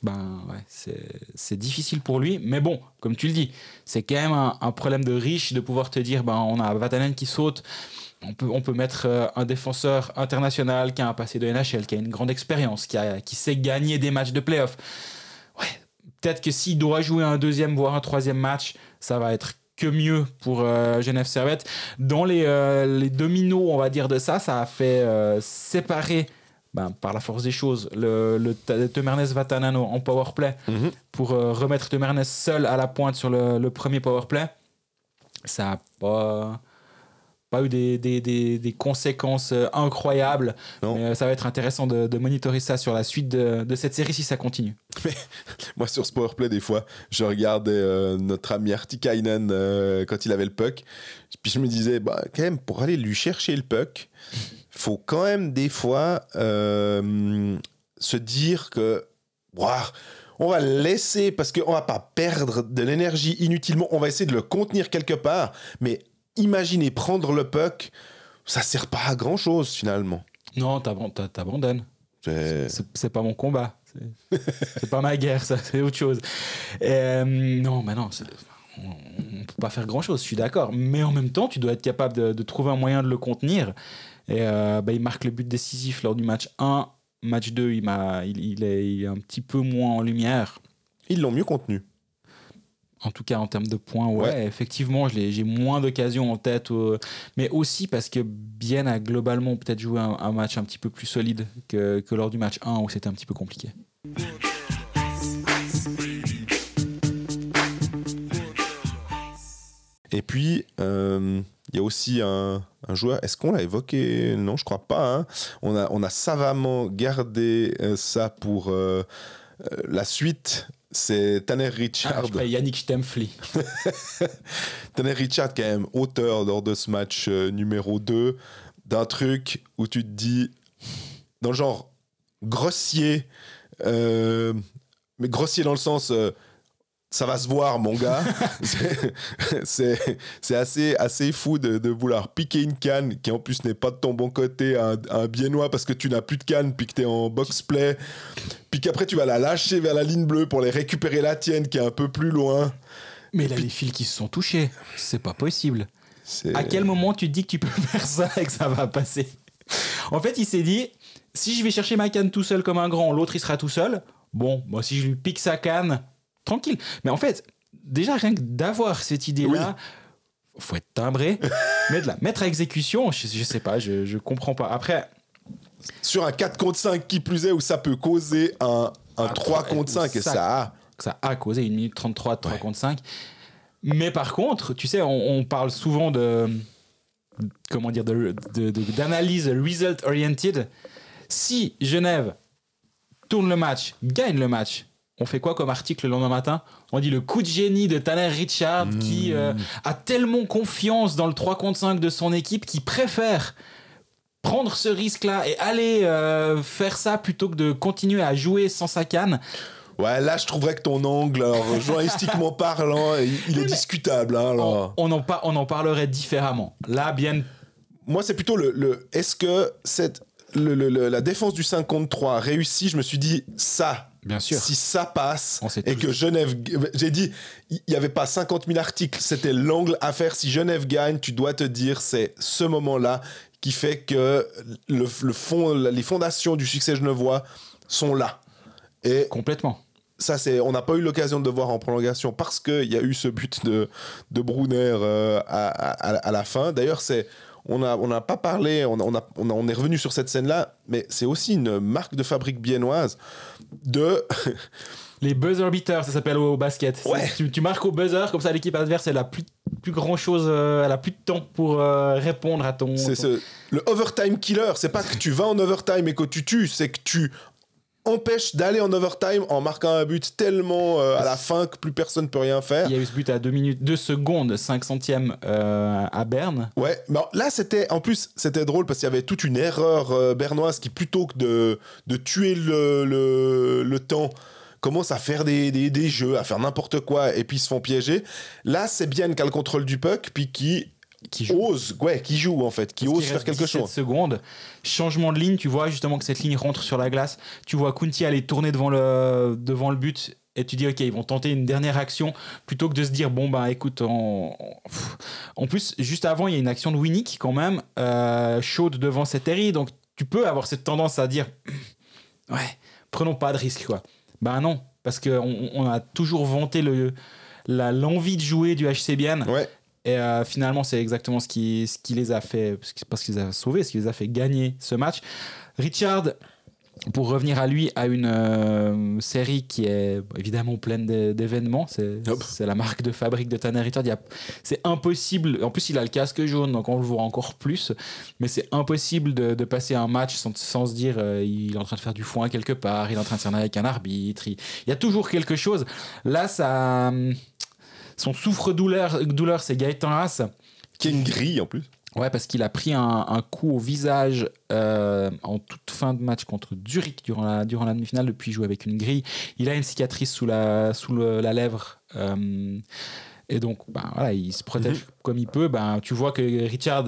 Speaker 2: Ben ouais, c'est difficile pour lui, mais bon, comme tu le dis, c'est quand même un, un problème de riche de pouvoir te dire, ben on a Vatanen qui saute, on peut, on peut mettre euh, un défenseur international qui a un passé de NHL, qui a une grande expérience, qui, a, qui sait gagner des matchs de playoff. Ouais, peut-être que s'il doit jouer un deuxième, voire un troisième match, ça va être que mieux pour euh, Genève Servette. Dans les, euh, les dominos, on va dire, de ça, ça a fait euh, séparer, ben, par la force des choses, le, le, Temernes Vatanen en powerplay
Speaker 1: Mhm.
Speaker 2: pour remettre Temernes seul à la pointe sur le, le premier powerplay. Ça n'a pas, pas eu des, des, des, des conséquences euh, incroyables.
Speaker 1: Non.
Speaker 2: Mais euh, ça va être intéressant de, de monitorer ça sur la suite de, de cette série si ça continue. *laughs*
Speaker 1: Moi, sur ce powerplay, des fois, je regardais euh, notre ami Artikainen euh, quand il avait le puck. Puis je me disais, bah, quand même, pour aller lui chercher le puck, faut quand même des fois euh, se dire que, on va le laisser parce qu'on va pas perdre de l'énergie inutilement. On va essayer de le contenir quelque part. Mais imaginez prendre le puck, ça sert pas à grand chose finalement.
Speaker 2: Non, t'abandonnes. t'a- t'abandonnes.
Speaker 1: C'est-
Speaker 2: pas mon combat. C'est- pas ma guerre, ça, c'est autre chose. Euh, non, mais non, on on peut pas faire grand chose, je suis d'accord. Mais en même temps, tu dois être capable de, de trouver un moyen de le contenir. Et euh, bah, il marque le but décisif lors du match 1. Match 2, il, m'a- il, il est, il est un petit peu moins en lumière.
Speaker 1: Ils l'ont mieux contenu.
Speaker 2: En tout cas, en termes de points, ouais,
Speaker 1: Ouais.
Speaker 2: effectivement, j'ai moins d'occasions en tête. euh, mais aussi parce que Bien a globalement peut-être joué un, un match un petit peu plus solide que, que lors du match 1 où c'était un petit peu compliqué.
Speaker 1: Et puis, euh, il y a aussi un, un joueur, est-ce qu'on l'a évoqué? Non, je crois pas. hein. On, a, on a savamment gardé euh, ça pour euh, la suite. C'est Tanner
Speaker 2: Ah,
Speaker 1: Richard.
Speaker 2: je croyais Yannick Stempfli. *laughs*
Speaker 1: Tanner Richard, quand même, auteur lors de ce match euh, numéro 2, d'un truc où tu te dis, dans le genre grossier, euh, mais grossier dans le sens, euh, ça va se voir, mon gars. *laughs* C'est- assez, assez fou de, de vouloir piquer une canne qui en plus n'est pas de ton bon côté à un, à un biennois parce que tu n'as plus de canne puis que tu es en box-play. Puis qu'après tu vas la lâcher vers la ligne bleue pour les récupérer la tienne qui est un peu plus loin.
Speaker 2: Mais là, les fils qui se sont touchés, c'est pas possible. À quel moment tu te dis que tu peux *laughs* faire ça et que ça va passer? En fait, il s'est dit si je vais chercher ma canne tout seul comme un grand, l'autre il sera tout seul. Bon, moi si je lui pique sa canne, tranquille. Mais en fait, déjà rien que d'avoir cette idée-là, faut être timbré, *laughs* mais de la mettre à exécution, je, je sais pas, je, je comprends pas. Après,
Speaker 1: sur un 4 contre 5 qui plus est où ça peut causer un, un
Speaker 2: Un
Speaker 1: 3
Speaker 2: trois-
Speaker 1: contre 5 et
Speaker 2: ça-
Speaker 1: ça a.
Speaker 2: ça a causé une minute 33 de 3
Speaker 1: Ouais.
Speaker 2: contre 5. Mais par contre, tu sais, on, on parle souvent de. Comment dire D'analyse result oriented. Si Genève tourne le match, gagne le match, on fait quoi comme article le lendemain matin? On dit le coup de génie de Tanner Richard qui euh, a tellement confiance dans le 3 contre 5 de son équipe qu'il préfère prendre ce risque-là et aller euh, faire ça plutôt que de continuer à jouer sans sa canne.
Speaker 1: Ouais, là, je trouverais que ton angle, alors, *laughs* journalistiquement parlant, il, il est discutable. hein, alors.
Speaker 2: on, on en par- on en parlerait différemment. Là, bien,
Speaker 1: Moi, c'est plutôt le. le Est-ce que cette, le- le- le- la défense du 5 contre 3 réussit Je me suis dit, ça.
Speaker 2: Bien sûr.
Speaker 1: Si ça passe et que Genève. J'ai dit, il n'y avait pas 50 000 articles, c'était l'angle à faire. Si Genève gagne, tu dois te dire, c'est ce moment-là qui fait que le, le fond, les fondations du succès genevois sont là. Et
Speaker 2: complètement.
Speaker 1: ça, c'est, on n'a pas eu l'occasion de le voir en prolongation parce qu'il y a eu ce but de, de Brunner euh, à, à- à la fin. D'ailleurs, c'est, on n'a on n'a pas parlé, on, a- on, a- on a- est revenu sur cette scène-là, mais c'est aussi une marque de fabrique biennoise de. *laughs*
Speaker 2: Les buzzer beaters, ça s'appelle au basket.
Speaker 1: Ouais.
Speaker 2: Tu, tu marques au buzzer, comme ça l'équipe adverse, elle a plus, plus grand chose, euh, elle a plus de temps pour euh, répondre à ton.
Speaker 1: c'est
Speaker 2: ton-
Speaker 1: ce, le overtime killer. C'est pas que tu vas en overtime et que tu tues, c'est que tu empêches d'aller en overtime en marquant un but tellement euh, à la fin que plus personne peut rien faire.
Speaker 2: Il y a eu ce but à 2 minutes, 2 secondes, 5 centièmes euh, à Berne.
Speaker 1: Ouais, mais là c'était en plus c'était drôle parce qu'il y avait toute une erreur euh, bernoise qui plutôt que de, de tuer le, le, le temps commence à faire des, des, des jeux, à faire n'importe quoi et puis ils se font piéger. Là c'est bien qui a le contrôle du puck puis qui
Speaker 2: Qui joue.
Speaker 1: ose, ouais, qui joue en fait, qui
Speaker 2: Parce
Speaker 1: ose faire quelque
Speaker 2: 17
Speaker 1: chose.
Speaker 2: secondes. Changement de ligne, tu vois justement que cette ligne rentre sur la glace. Tu vois Kunti aller tourner devant le, devant le but. Et tu dis, OK, ils vont tenter une dernière action plutôt que de se dire, bon, bah écoute, on- en plus, juste avant, il y a une action de Winnick quand même, euh, chaude devant cette Terry. Donc tu peux avoir cette tendance à dire, *clears throat* ouais, prenons pas de risque, quoi. Bah non, parce qu'on on a toujours vanté le- la- l'envie de jouer du HC Bienne.
Speaker 1: Ouais,
Speaker 2: Et euh, finalement, c'est exactement ce qui, ce qui les a fait, ce qui- pas ce qui les a sauvés, ce qui les a fait gagner ce match. Richard, pour revenir à lui, a une euh, série qui est évidemment pleine d'é- d'événements. C'est c'est la marque de fabrique de Tanner Richard. C'est impossible. En plus, il a le casque jaune, donc on le voit encore plus. Mais c'est impossible de, de passer un match sans, sans se dire euh, il est en train de faire du foin quelque part, il est en train de s'en avec un arbitre. Il, il y a toujours quelque chose. Là, ça. Son souffre-douleur, douleur, c'est Gaëtan Haas.
Speaker 1: qui est une grille en plus.
Speaker 2: Ouais, parce qu'il a pris un, un coup au visage euh, en toute fin de match contre Zurich durant la, durant la demi-finale, depuis jouer avec une grille. Il a une cicatrice sous la, sous le- la lèvre. euh, et donc, ben, voilà, il se protège comme il peut. Ben, tu vois que Richard,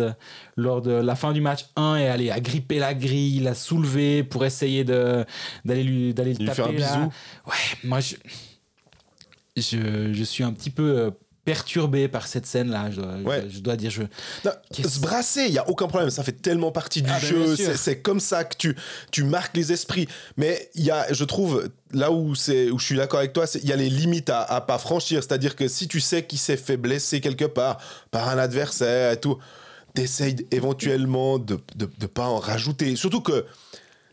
Speaker 2: lors de la fin du match 1, est allé agripper la grille, l'a soulevé pour essayer de- d'aller lui, d'aller le
Speaker 1: Il lui
Speaker 2: taper.
Speaker 1: fait un
Speaker 2: là.
Speaker 1: bisou.
Speaker 2: Ouais, moi, je, je, je suis un petit peu euh, perturbé par cette scène-là, je,
Speaker 1: Ouais.
Speaker 2: je dois dire. Je...
Speaker 1: Non, se brasser, il y a aucun problème, ça fait tellement partie du
Speaker 2: Ah, ben,
Speaker 1: jeu, c'est comme ça que tu, tu marques les esprits. Mais il y a, je trouve, là où, c'est- où je suis d'accord avec toi, il y a les limites à, à pas franchir. C'est-à-dire que si tu sais qu'il s'est fait blesser quelque part par un adversaire et tout, t'essayes éventuellement de ne pas en rajouter. Surtout que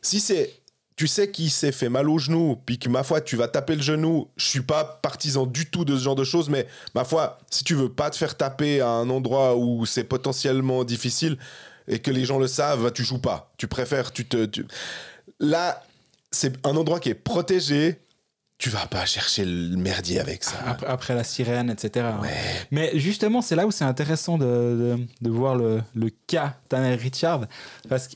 Speaker 1: si c'est tu sais qu'il s'est fait mal au genou, puis que ma foi, tu vas taper le genou. Je suis pas partisan du tout de ce genre de choses, mais ma foi, si tu veux pas te faire taper à un endroit où c'est potentiellement difficile et que les gens le savent, bah, tu joues pas. Tu préfères, tu te. tu- Là, c'est un endroit qui est protégé. Tu vas pas chercher le merdier avec ça.
Speaker 2: après, après la sirène, etc. Mais justement, c'est là où c'est intéressant de, de, de voir le, le cas Tanner Richard. Parce que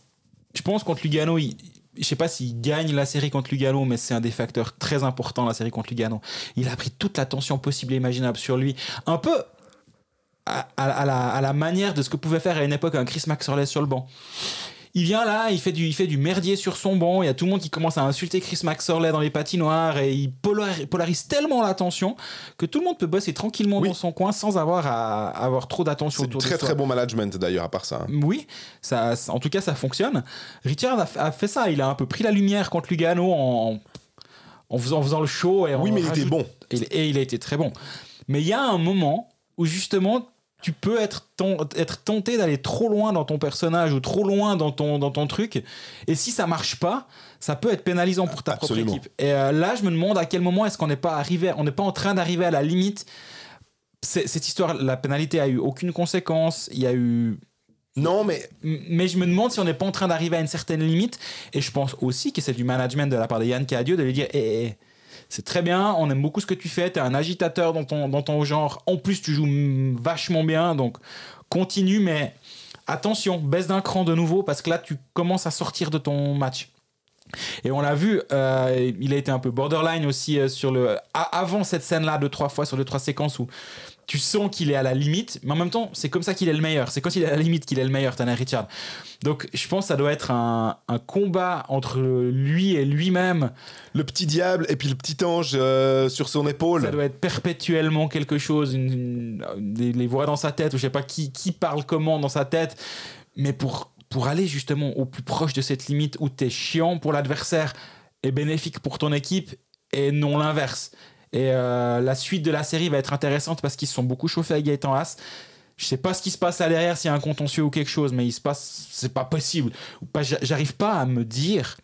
Speaker 2: je pense contre Lugano, il, je sais pas s'il gagne la série contre Lugano, mais c'est un des facteurs très importants, la série contre Lugano. Il a pris toute l'attention possible et imaginable sur lui. Un peu à, la, la manière de ce que pouvait faire à une époque un Chris Maxwell sur le banc. Il vient là, il fait, du, il fait du merdier sur son banc, il y a tout le monde qui commence à insulter Chris Maxwell dans les patinoires et il polari- polarise tellement l'attention que tout le monde peut bosser tranquillement
Speaker 1: Oui.
Speaker 2: dans son coin sans avoir à avoir trop d'attention
Speaker 1: C'est
Speaker 2: autour
Speaker 1: très
Speaker 2: de soi.
Speaker 1: très bon management d'ailleurs, à part ça. hein.
Speaker 2: Oui, ça, en tout cas, ça fonctionne. Richard a, fait ça. Il a un peu pris la lumière contre Lugano en, en, faisant, en faisant le show. Et
Speaker 1: Oui, mais il était bon.
Speaker 2: Et, et il a été très bon. Mais il y a un moment où justement, tu peux être, ton- être tenté d'aller trop loin dans ton personnage ou trop loin dans ton, dans ton truc. Et si ça marche pas, ça peut être pénalisant pour ta
Speaker 1: Absolument.
Speaker 2: propre équipe. Et euh, là, je me demande à quel moment est-ce qu'on n'est pas arrivé, on n'est pas en train d'arriver à la limite. Cette histoire, la pénalité a eu aucune conséquence. Il y a eu
Speaker 1: Non, mais
Speaker 2: mais je me demande si on n'est pas en train d'arriver à une certaine limite. Et je pense aussi que c'est du management de la part de Yann Cadieux de lui dire Eh, eh, eh, c'est très bien, on aime beaucoup ce que tu fais, tu es un agitateur dans ton, genre. En plus, tu joues vachement bien, donc continue, mais attention, baisse d'un cran de nouveau parce que là, tu commences à sortir de ton match. Et on l'a vu, euh, il a été un peu borderline aussi euh, sur le. avant cette scène-là, deux, trois fois, sur deux, trois séquences où tu sens qu'il est à la limite, mais en même temps, c'est comme ça qu'il est le meilleur. C'est quand il est à la limite qu'il est le meilleur, Tanner Richard. Donc, je pense que ça doit être un, un combat entre lui et lui-même.
Speaker 1: le petit diable et puis le petit ange euh, sur son épaule.
Speaker 2: Ça doit être perpétuellement quelque chose, une, une- des- les voix dans sa tête, ou je sais pas qui, qui parle comment dans sa tête. Mais pour, pour aller justement au plus proche de cette limite où tu es chiant pour l'adversaire et bénéfique pour ton équipe, et non l'inverse. Et euh, la suite de la série va être intéressante parce qu'ils se sont beaucoup chauffés avec Gaëtan Haas. Je sais pas ce qui se passe là derrière, s'il y a un contentieux ou quelque chose, mais il se passe, c'est pas possible. J'arrive pas à me dire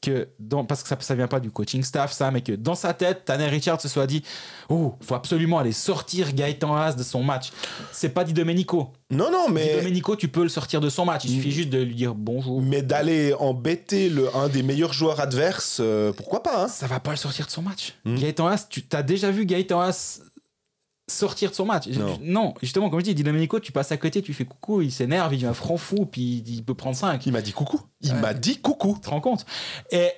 Speaker 2: que dans, parce que ça, ça vient pas du coaching staff, ça, mais que dans sa tête, Tanner Richard se soit dit, oh, faut absolument aller sortir Gaëtan Haas de son match. C'est pas Di Domenico.
Speaker 1: Non, non,
Speaker 2: Di
Speaker 1: mais,
Speaker 2: Domenico, tu peux le sortir de son match. Il suffit juste de lui dire bonjour.
Speaker 1: mais d'aller embêter le, un des meilleurs joueurs adverses, euh, pourquoi pas hein
Speaker 2: Ça va pas le sortir de son match.
Speaker 1: Hmm.
Speaker 2: Gaëtan Haas, tu as déjà vu Gaëtan Haas sortir de son match
Speaker 1: Non.
Speaker 2: justement, comme je dis, Di Domenico, tu passes à côté, tu fais coucou, il s'énerve, il devient franc fou, puis il peut prendre 5.
Speaker 1: Il m'a dit coucou. Il
Speaker 2: Ouais.
Speaker 1: m'a dit coucou.
Speaker 2: Tu te rends compte? Et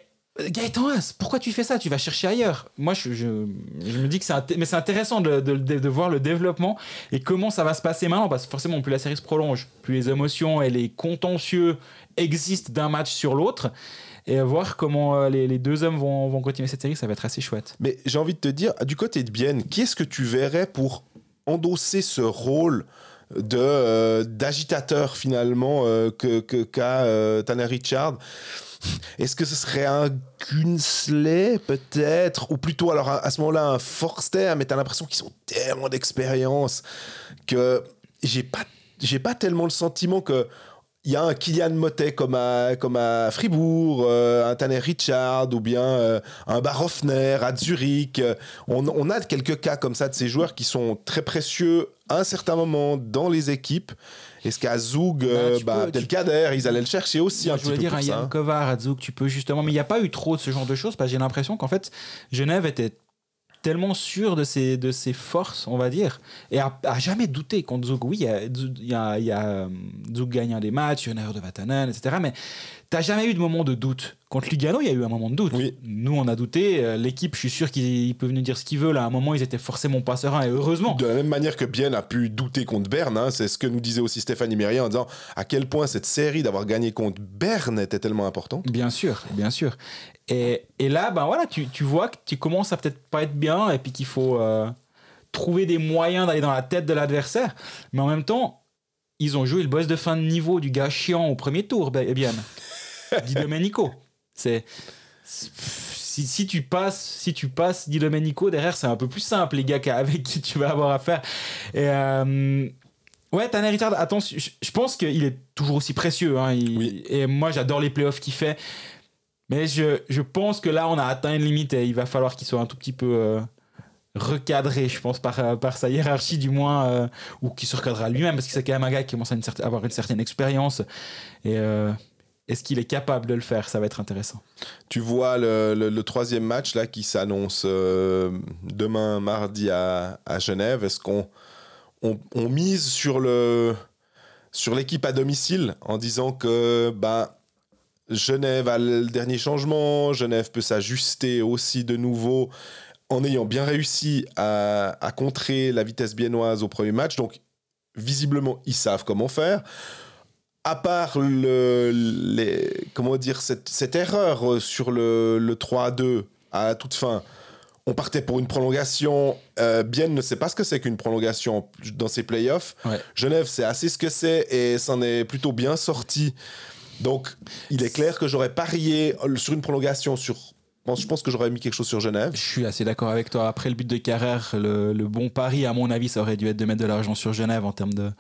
Speaker 2: Gaëtan Haas, pourquoi tu fais ça? Tu vas chercher ailleurs. Moi, je, je, je me dis que c'est inté- mais c'est intéressant de, de- de- de voir le développement et comment ça va se passer maintenant, parce que forcément, plus la série se prolonge, plus les émotions et les contentieux existent d'un match sur l'autre. Et voir comment euh, les, deux hommes vont, vont continuer cette série, ça va être assez chouette.
Speaker 1: Mais j'ai envie de te dire, du côté de Bienne, qui est-ce que tu verrais pour endosser ce rôle de euh, d'agitateur finalement euh, que- qu'a euh, Tanner Richard? Est-ce que ce serait un Gunsley peut-être? Ou plutôt alors à, à ce moment-là un Forster Mais t'as l'impression qu'ils ont tellement d'expérience que j'ai pas j'ai pas tellement le sentiment que il y a un Kylian Motet comme à, comme à Fribourg, euh, un Tanner Richard ou bien euh, un Barofner à Zurich. Euh, On, on a quelques cas comme ça de ces joueurs qui sont très précieux à un certain moment dans les équipes. Est-ce qu'à Zoug, euh, bah,
Speaker 2: tu-
Speaker 1: Kader, ils allaient le chercher aussi un
Speaker 2: je
Speaker 1: petit
Speaker 2: voulais
Speaker 1: peu
Speaker 2: dire
Speaker 1: pour
Speaker 2: un
Speaker 1: ça,
Speaker 2: Yann
Speaker 1: hein.
Speaker 2: Kovar à Zouk, tu peux justement. Mais il n'y a pas eu trop de ce genre de choses parce que j'ai l'impression qu'en fait, Genève était tellement sûr de ses, de ses forces, on va dire, et a jamais douté contre Zouk. Oui, il y a, y a, euh, gagne des matchs, il y a une erreur de Vatanen, etc. Mais tu jamais eu de moment de doute. Contre Lugano, il y a eu un moment de doute.
Speaker 1: Oui.
Speaker 2: Nous, on a douté. Euh, L'équipe, je suis sûr qu'ils peuvent nous dire ce qu'ils veulent. À un moment, ils étaient forcément pas sereins, et heureusement.
Speaker 1: De la même manière que Bien a pu douter contre Berne, hein, c'est ce que nous disait aussi Stéphanie Mérier en disant à quel point cette série d'avoir gagné contre Berne était tellement importante.
Speaker 2: Bien sûr, bien sûr. Et, et là, ben voilà, tu, tu vois que tu commences à peut-être pas être bien et puis qu'il faut. euh, trouver des moyens d'aller dans la tête de l'adversaire. Mais en même temps, ils ont joué le boss de fin de niveau du gars chiant au premier tour, eh bien. *laughs* Di Domenico. C'est. Si, si, tu passes, si tu passes Di Domenico derrière, c'est un peu plus simple, les gars avec qui tu vas avoir affaire. Et euh, ouais, Tanner Richard, attention, je, pense qu'il est toujours aussi précieux. Hein, Et moi, j'adore les playoffs qu'il fait. Mais je, je, pense que là, on a atteint une limite et il va falloir qu'il soit un tout petit peu. Euh, recadré, je pense, par, euh, par sa hiérarchie du moins, euh, ou qui se recadrera lui-même, parce que c'est quand même un gars qui commence à avoir une certaine expérience. Et est-ce qu'il est capable de le faire? Ça va être intéressant.
Speaker 1: Tu vois le, troisième match là qui s'annonce demain mardi à, à Genève. Est-ce qu'on on, on, mise sur le sur l'équipe à domicile en disant que bah Genève a le dernier changement, Genève peut s'ajuster aussi de nouveau en ayant bien réussi à, contrer la vitesse biennoise au premier match. Donc, visiblement, ils savent comment faire. À part le, les, comment dire, cette, erreur sur le, le 3-2 à toute fin, on partait pour une prolongation. Euh, bien ne sait pas ce que c'est qu'une prolongation dans ses playoffs. Genève c'est assez ce que c'est et s'en est plutôt bien sorti. Donc, il est clair que j'aurais parié sur une prolongation sur je pense que j'aurais mis quelque chose sur Genève.
Speaker 2: Je suis assez d'accord avec toi. Après le but de Carrère, le, bon pari, à mon avis, ça aurait dû être de mettre de l'argent sur Genève en termes de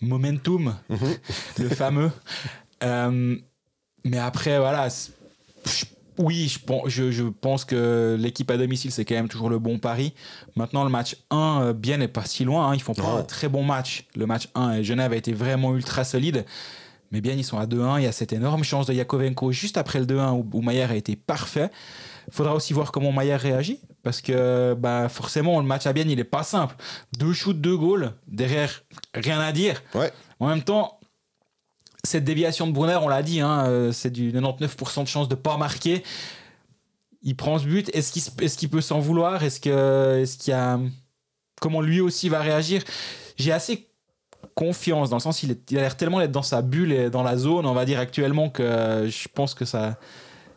Speaker 2: momentum, mhm. le fameux. *laughs* Euh, mais après, voilà. oui, je, je, pense que l'équipe à domicile, c'est quand même toujours le bon pari. Maintenant, le match 1, euh, bien n'est pas si loin. Hein. Ils font pas un très bon match. Le match 1, et Genève a été vraiment ultra solide. Mais bien, ils sont à 2-1. Il y a cette énorme chance de Yakovenko juste après le 2-1 où, Mayer a été parfait. Il faudra aussi voir comment Mayer réagit. Parce que bah, forcément, le match à bien, il n'est pas simple. Deux shoots, deux goals. Derrière, rien à dire.
Speaker 1: Ouais.
Speaker 2: En même temps, cette déviation de Brunner, on l'a dit, hein, euh, c'est du 99% de chance de ne pas marquer. Il prend ce but. Est-ce qu'il est peut s'en vouloir? Est-ce qu'il est y a. Comment lui aussi va réagir? J'ai assez confiance, dans le sens il, est, il a l'air tellement d'être dans sa bulle et dans la zone, on va dire actuellement, que je pense que ça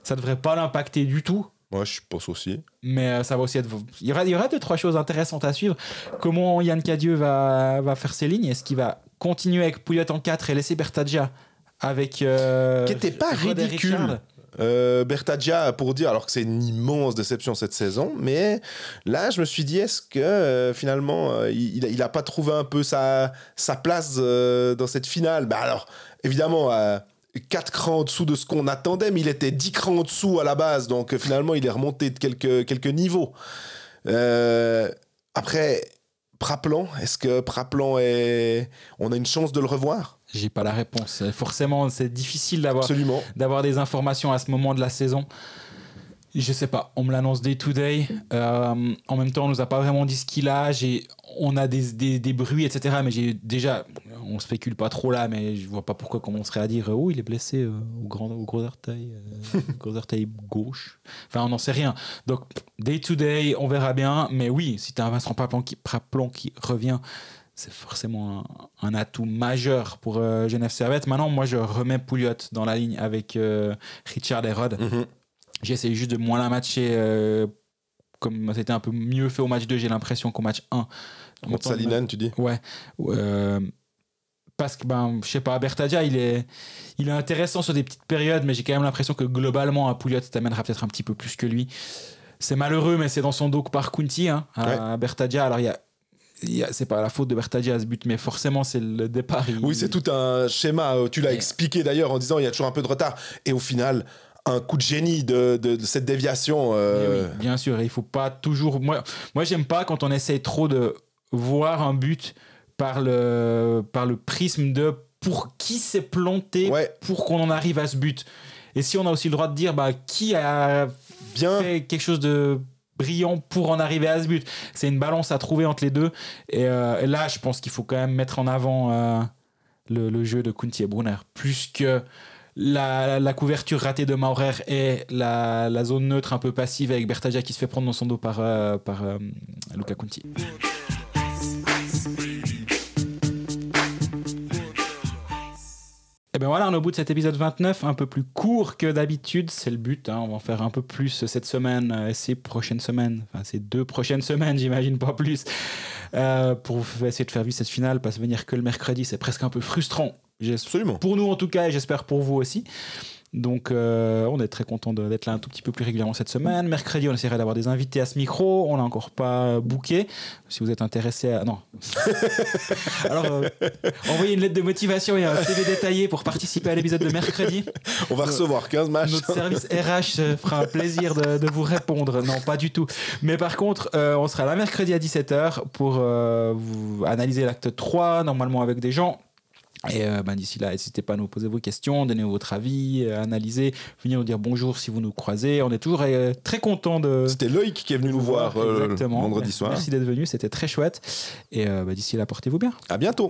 Speaker 2: ça devrait pas l'impacter du tout.
Speaker 1: Moi, je pense aussi.
Speaker 2: Mais euh, ça va aussi être. Il y aura, il y aura deux, trois choses intéressantes à suivre. Comment Yann Cadieux va, va faire ses lignes? Est-ce qu'il va continuer avec Pouliot en 4 et laisser Bertadja avec. Euh,
Speaker 1: Qui n'était pas ridicule. Euh, pour dire, alors que c'est une immense déception cette saison, mais là, je me suis dit, est-ce que euh, finalement, euh, il n'a pas trouvé un peu sa, place dans cette finale? Bah Alors, évidemment, 4 crans en dessous de ce qu'on attendait, mais il était 10 crans en dessous à la base, donc finalement, il est remonté de quelques, quelques niveaux. après, Praplan, est-ce que Praplan est. On a une chance de le revoir?
Speaker 2: J'ai pas la réponse. Forcément, c'est difficile d'avoir d'avoir des informations à ce moment de la saison. Je sais pas, on me l'annonce day to day. Euh, en même temps, on nous a pas vraiment dit ce qu'il a. J'ai, on a des, des, des, bruits, etc. Mais j'ai déjà, on spécule pas trop là, mais je vois pas pourquoi commencerait à dire oh il est blessé euh, au grand au gros orteil, euh, *laughs* gros orteil gauche. Enfin, on n'en sait rien. Donc day to day, on verra bien. Mais oui, si tu as un Vincent Paplan qui, qui revient, c'est forcément un, atout majeur pour euh, Genève Servette. Maintenant, moi, je remets Pouliot dans la ligne avec euh, Richard et Rod. Mhm. J'essaie juste de moins la matcher. Euh, comme c'était un peu mieux fait au match 2, j'ai l'impression qu'au match 1.
Speaker 1: Contre Salinen, tu dis
Speaker 2: Ouais. parce que, ben, je sais pas, Bertadia, il est, il est intéressant sur des petites périodes, mais j'ai quand même l'impression que globalement, à Pouliot, t'amènera peut-être un petit peu plus que lui. C'est malheureux, mais c'est dans son dos par Kunti, hein, à Bertadia. Alors, il y a c'est pas la faute de Bertaggi à ce but, mais forcément, c'est le départ.
Speaker 1: Oui, c'est tout un schéma. Euh, tu l'as expliqué d'ailleurs en disant il y a toujours un peu de retard. Et au final, un coup de génie de, de, cette déviation.
Speaker 2: Euh, oui, bien sûr. Il faut pas toujours. Moi, moi j'aime pas quand on essaye trop de voir un but par le, par le prisme de pour qui s'est planté pour qu'on en arrive à ce but. Et si on a aussi le droit de dire bah, qui a bien fait quelque chose de brillant pour en arriver à ce but. C'est une balance à trouver entre les deux. Et, euh, là, je pense qu'il faut quand même mettre en avant euh, le, jeu de Kunti et Brunner. Plus que la, couverture ratée de Maurer et la, zone neutre un peu passive avec Bertagia qui se fait prendre dans son dos par, euh, par Luca Kunti. Et bien voilà, on est au bout de cet épisode 29, un peu plus court que d'habitude, c'est le but. hein. On va en faire un peu plus cette semaine euh, et ces prochaines semaines, enfin ces deux prochaines semaines, *laughs* j'imagine pas plus, euh, pour essayer de faire vivre cette finale, pas se venir que le mercredi, c'est presque un peu frustrant.
Speaker 1: Absolument.
Speaker 2: Pour nous en tout cas, et j'espère pour vous aussi. Donc euh, on est très content d'être là un tout petit peu plus régulièrement cette semaine. Mercredi, on essaierait d'avoir des invités à ce micro. On l'a encore pas booké. Si vous êtes intéressé à... Non. *laughs* Alors, euh, envoyez une lettre de motivation et un CV détaillé pour participer à l'épisode de mercredi.
Speaker 1: On va recevoir 15 matchs.
Speaker 2: Notre service RH fera un plaisir de, de vous répondre. Non, pas du tout. Mais par contre, euh, on sera là mercredi à 17h pour euh, vous analyser l'acte 3, normalement avec des gens. Et euh, ben, d'ici là, n'hésitez pas à nous poser vos questions, donner votre avis, euh, analyser, venir nous dire bonjour si vous nous croisez. On est toujours euh, très content de,
Speaker 1: C'était Loïc qui est venu nous voir euh,
Speaker 2: Exactement.
Speaker 1: vendredi soir.
Speaker 2: Merci d'être venu, c'était très chouette. Et ben, d'ici là, portez-vous bien.
Speaker 1: À bientôt.